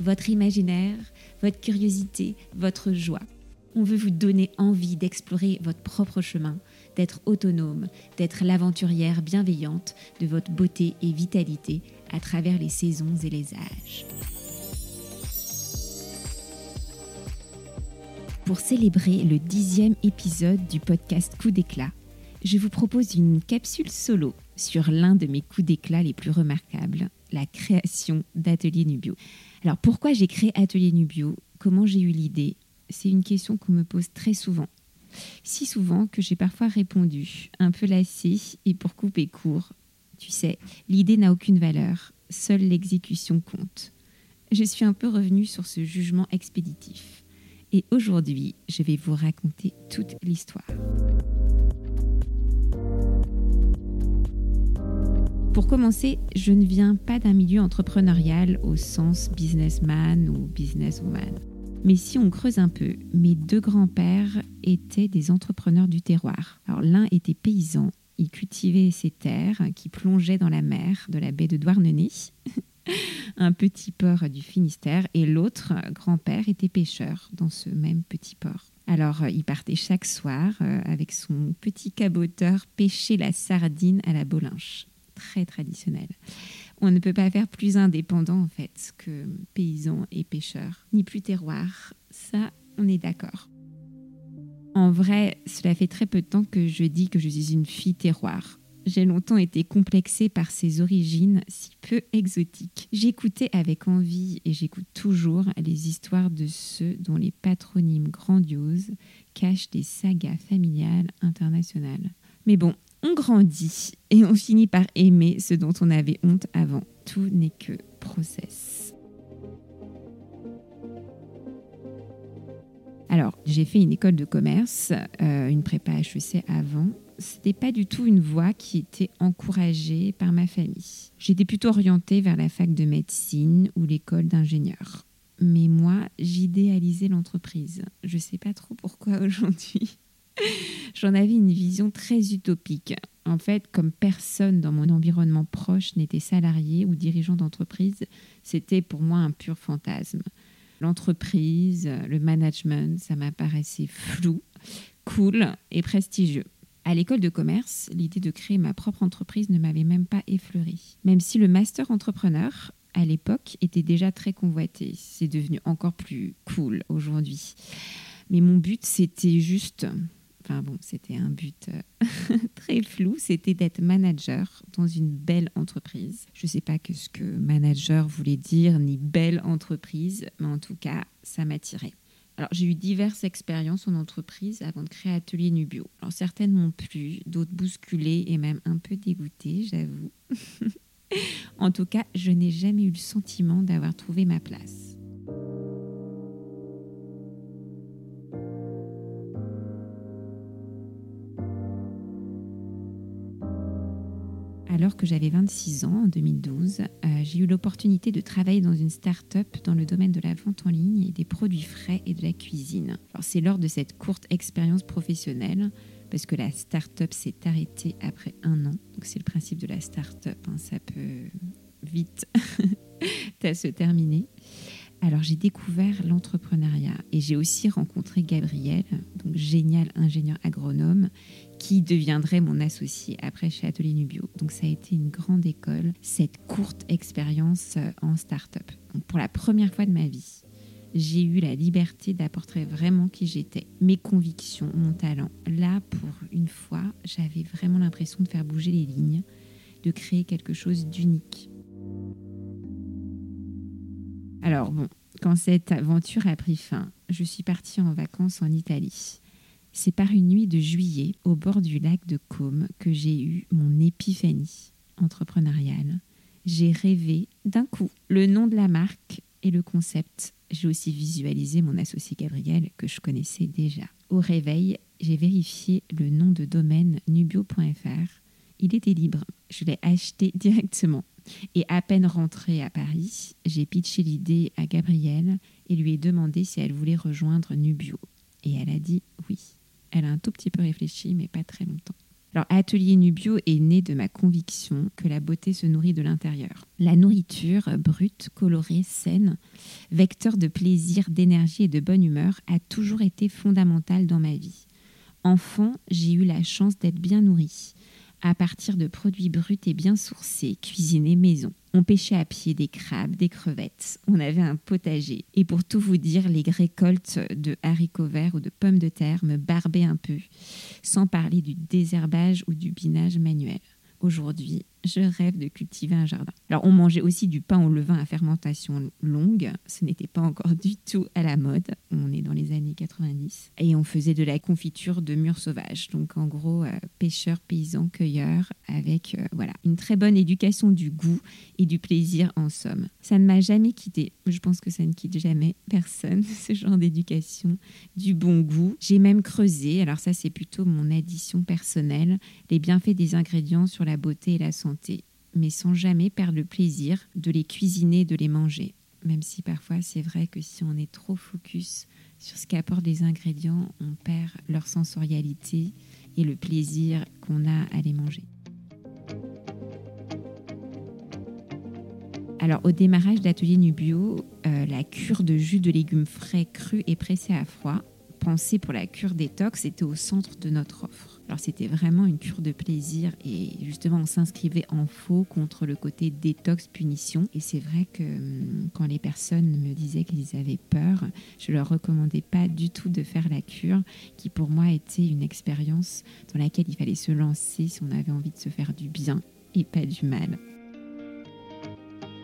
votre imaginaire, votre curiosité, votre joie. On veut vous donner envie d'explorer votre propre chemin, d'être autonome, d'être l'aventurière bienveillante de votre beauté et vitalité à travers les saisons et les âges. Pour célébrer le dixième épisode du podcast Coup d'éclat, je vous propose une capsule solo sur l'un de mes coups d'éclat les plus remarquables, la création d'Atelier Nubio. Alors pourquoi j'ai créé Atelier Nubio? Comment j'ai eu l'idée? C'est une question qu'on me pose très souvent. Si souvent que j'ai parfois répondu, un peu lassée et pour couper court. Tu sais, l'idée n'a aucune valeur, seule l'exécution compte. Je suis un peu revenue sur ce jugement expéditif. Et aujourd'hui, je vais vous raconter toute l'histoire. Pour commencer, je ne viens pas d'un milieu entrepreneurial au sens businessman ou businesswoman. Mais si on creuse un peu, mes deux grands-pères étaient des entrepreneurs du terroir. Alors l'un était paysan, il cultivait ses terres qui plongeaient dans la mer de la baie de Douarnenez, un petit port du Finistère, et l'autre grand-père était pêcheur dans ce même petit port. Alors, il partait chaque soir euh, avec son petit caboteur pêcher la sardine à la bolinche très traditionnel. On ne peut pas faire plus indépendant en fait que paysan et pêcheur, ni plus terroir. Ça, on est d'accord. En vrai, cela fait très peu de temps que je dis que je suis une fille terroir. J'ai longtemps été complexée par ses origines si peu exotiques. J'écoutais avec envie et j'écoute toujours les histoires de ceux dont les patronymes grandioses cachent des sagas familiales internationales. Mais bon, on grandit et on finit par aimer ce dont on avait honte avant. Tout n'est que process. Alors, j'ai fait une école de commerce, euh, une prépa HEC avant. C'était pas du tout une voie qui était encouragée par ma famille. J'étais plutôt orientée vers la fac de médecine ou l'école d'ingénieur. Mais moi, j'idéalisais l'entreprise. Je sais pas trop pourquoi aujourd'hui. J'en avais une vision très utopique. En fait, comme personne dans mon environnement proche n'était salarié ou dirigeant d'entreprise, c'était pour moi un pur fantasme. L'entreprise, le management, ça m'apparaissait flou, cool et prestigieux. À l'école de commerce, l'idée de créer ma propre entreprise ne m'avait même pas effleuré. Même si le master entrepreneur, à l'époque, était déjà très convoité. C'est devenu encore plus cool aujourd'hui. Mais mon but, c'était juste Enfin bon, c'était un but euh, très flou, c'était d'être manager dans une belle entreprise. Je ne sais pas ce que manager voulait dire, ni belle entreprise, mais en tout cas, ça m'attirait. Alors, j'ai eu diverses expériences en entreprise avant de créer Atelier Nubio. Alors, certaines m'ont plu, d'autres bousculées et même un peu dégoûtées, j'avoue. en tout cas, je n'ai jamais eu le sentiment d'avoir trouvé ma place. Alors que j'avais 26 ans, en 2012, euh, j'ai eu l'opportunité de travailler dans une start-up dans le domaine de la vente en ligne des produits frais et de la cuisine. c'est lors de cette courte expérience professionnelle, parce que la start-up s'est arrêtée après un an, donc c'est le principe de la start-up, hein, ça peut vite se terminer. Alors j'ai découvert l'entrepreneuriat et j'ai aussi rencontré Gabriel, donc génial ingénieur agronome, qui deviendrait mon associé après chez Atelier Nubio. Donc ça a été une grande école, cette courte expérience euh, en start-up. Pour la première fois de ma vie, j'ai eu la liberté d'apporter vraiment qui j'étais, mes convictions, mon talent. Là, pour une fois, j'avais vraiment l'impression de faire bouger les lignes, de créer quelque chose d'unique. Alors bon, quand cette aventure a pris fin, je suis partie en vacances en Italie. C'est par une nuit de juillet au bord du lac de Côme que j'ai eu mon épiphanie entrepreneuriale. J'ai rêvé d'un coup le nom de la marque et le concept. J'ai aussi visualisé mon associé Gabriel que je connaissais déjà. Au réveil, j'ai vérifié le nom de domaine nubio.fr. Il était libre. Je l'ai acheté directement. Et à peine rentrée à Paris, j'ai pitché l'idée à Gabrielle et lui ai demandé si elle voulait rejoindre Nubio. Et elle a dit oui. Elle a un tout petit peu réfléchi, mais pas très longtemps. Alors, Atelier Nubio est né de ma conviction que la beauté se nourrit de l'intérieur. La nourriture, brute, colorée, saine, vecteur de plaisir, d'énergie et de bonne humeur, a toujours été fondamentale dans ma vie. Enfant, j'ai eu la chance d'être bien nourrie à partir de produits bruts et bien sourcés, cuisinés maison. On pêchait à pied des crabes, des crevettes, on avait un potager. Et pour tout vous dire, les récoltes de haricots verts ou de pommes de terre me barbaient un peu, sans parler du désherbage ou du binage manuel. Aujourd'hui, je rêve de cultiver un jardin. Alors, on mangeait aussi du pain au levain à fermentation longue. Ce n'était pas encore du tout à la mode. On est dans les années 90. Et on faisait de la confiture de mûres sauvages. Donc, en gros, euh, pêcheurs, paysans, cueilleurs, avec euh, voilà une très bonne éducation du goût et du plaisir en somme. Ça ne m'a jamais quitté. Je pense que ça ne quitte jamais personne, ce genre d'éducation, du bon goût. J'ai même creusé, alors ça c'est plutôt mon addition personnelle, les bienfaits des ingrédients sur la beauté et la santé mais sans jamais perdre le plaisir de les cuisiner, de les manger. Même si parfois c'est vrai que si on est trop focus sur ce qu'apportent les ingrédients, on perd leur sensorialité et le plaisir qu'on a à les manger. Alors au démarrage d'Atelier Nubio, euh, la cure de jus de légumes frais, crus et pressés à froid pour la cure détox était au centre de notre offre. Alors c'était vraiment une cure de plaisir et justement on s'inscrivait en faux contre le côté détox punition. Et c'est vrai que hum, quand les personnes me disaient qu'ils avaient peur, je leur recommandais pas du tout de faire la cure, qui pour moi était une expérience dans laquelle il fallait se lancer si on avait envie de se faire du bien et pas du mal.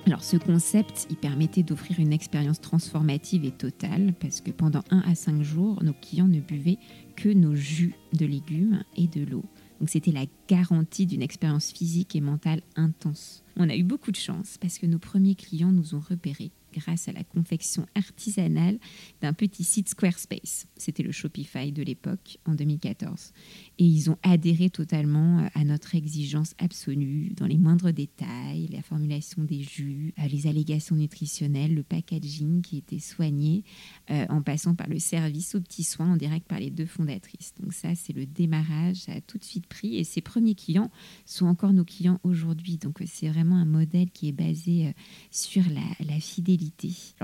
Alors ce concept, il permettait d'offrir une expérience transformative et totale parce que pendant 1 à 5 jours, nos clients ne buvaient que nos jus de légumes et de l'eau. Donc c'était la garantie d'une expérience physique et mentale intense. On a eu beaucoup de chance parce que nos premiers clients nous ont repérés grâce à la confection artisanale d'un petit site Squarespace. C'était le Shopify de l'époque, en 2014. Et ils ont adhéré totalement euh, à notre exigence absolue dans les moindres détails, la formulation des jus, euh, les allégations nutritionnelles, le packaging qui était soigné, euh, en passant par le service aux petits soins en direct par les deux fondatrices. Donc ça, c'est le démarrage, ça a tout de suite pris. Et ces premiers clients sont encore nos clients aujourd'hui. Donc c'est vraiment un modèle qui est basé sur la, la fidélité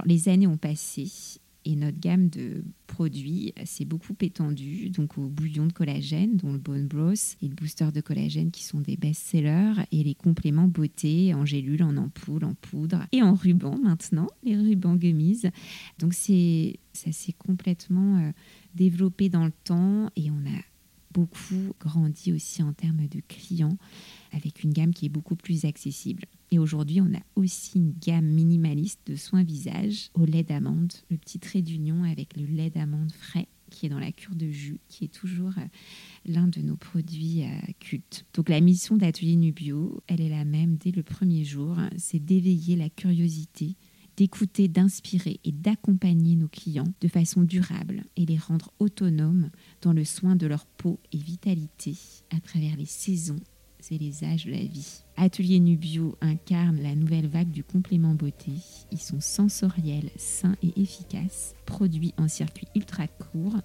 les années ont passé et notre gamme de produits s'est beaucoup étendue, donc au bouillon de collagène, dont le Bone Broth et le booster de collagène qui sont des best-sellers, et les compléments beauté en gélule, en ampoule, en poudre et en ruban maintenant, les rubans gummies. Donc c'est ça s'est complètement euh, développé dans le temps et on a grandi aussi en termes de clients avec une gamme qui est beaucoup plus accessible. Et aujourd'hui, on a aussi une gamme minimaliste de soins visage au lait d'amande, le petit trait d'union avec le lait d'amande frais qui est dans la cure de jus, qui est toujours euh, l'un de nos produits euh, cultes. Donc la mission d'Atelier Nubio, elle est la même dès le premier jour, c'est d'éveiller la curiosité, d'écouter, d'inspirer et d'accompagner nos clients de façon durable et les rendre autonomes dans le soin de leur peau et vitalité à travers les saisons et les âges de la vie. Atelier Nubio incarne la nouvelle vague du complément beauté. Ils sont sensoriels, sains et efficaces, produits en circuit ultra court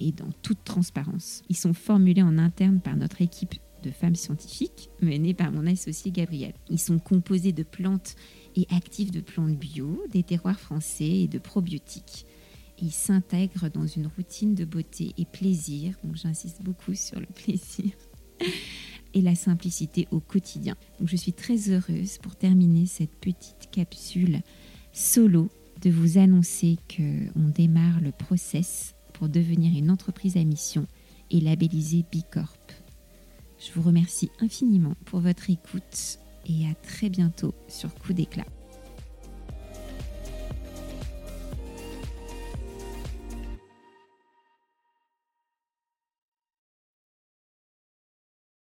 et dans toute transparence. Ils sont formulés en interne par notre équipe de femmes scientifiques menée par mon associé Gabriel. Ils sont composés de plantes et actifs de plantes bio, des terroirs français et de probiotiques. Ils s'intègrent dans une routine de beauté et plaisir, donc j'insiste beaucoup sur le plaisir et la simplicité au quotidien. Donc je suis très heureuse pour terminer cette petite capsule solo de vous annoncer qu'on démarre le process pour devenir une entreprise à mission et labelliser Bicorp. Je vous remercie infiniment pour votre écoute et à très bientôt sur Coup d'éclat.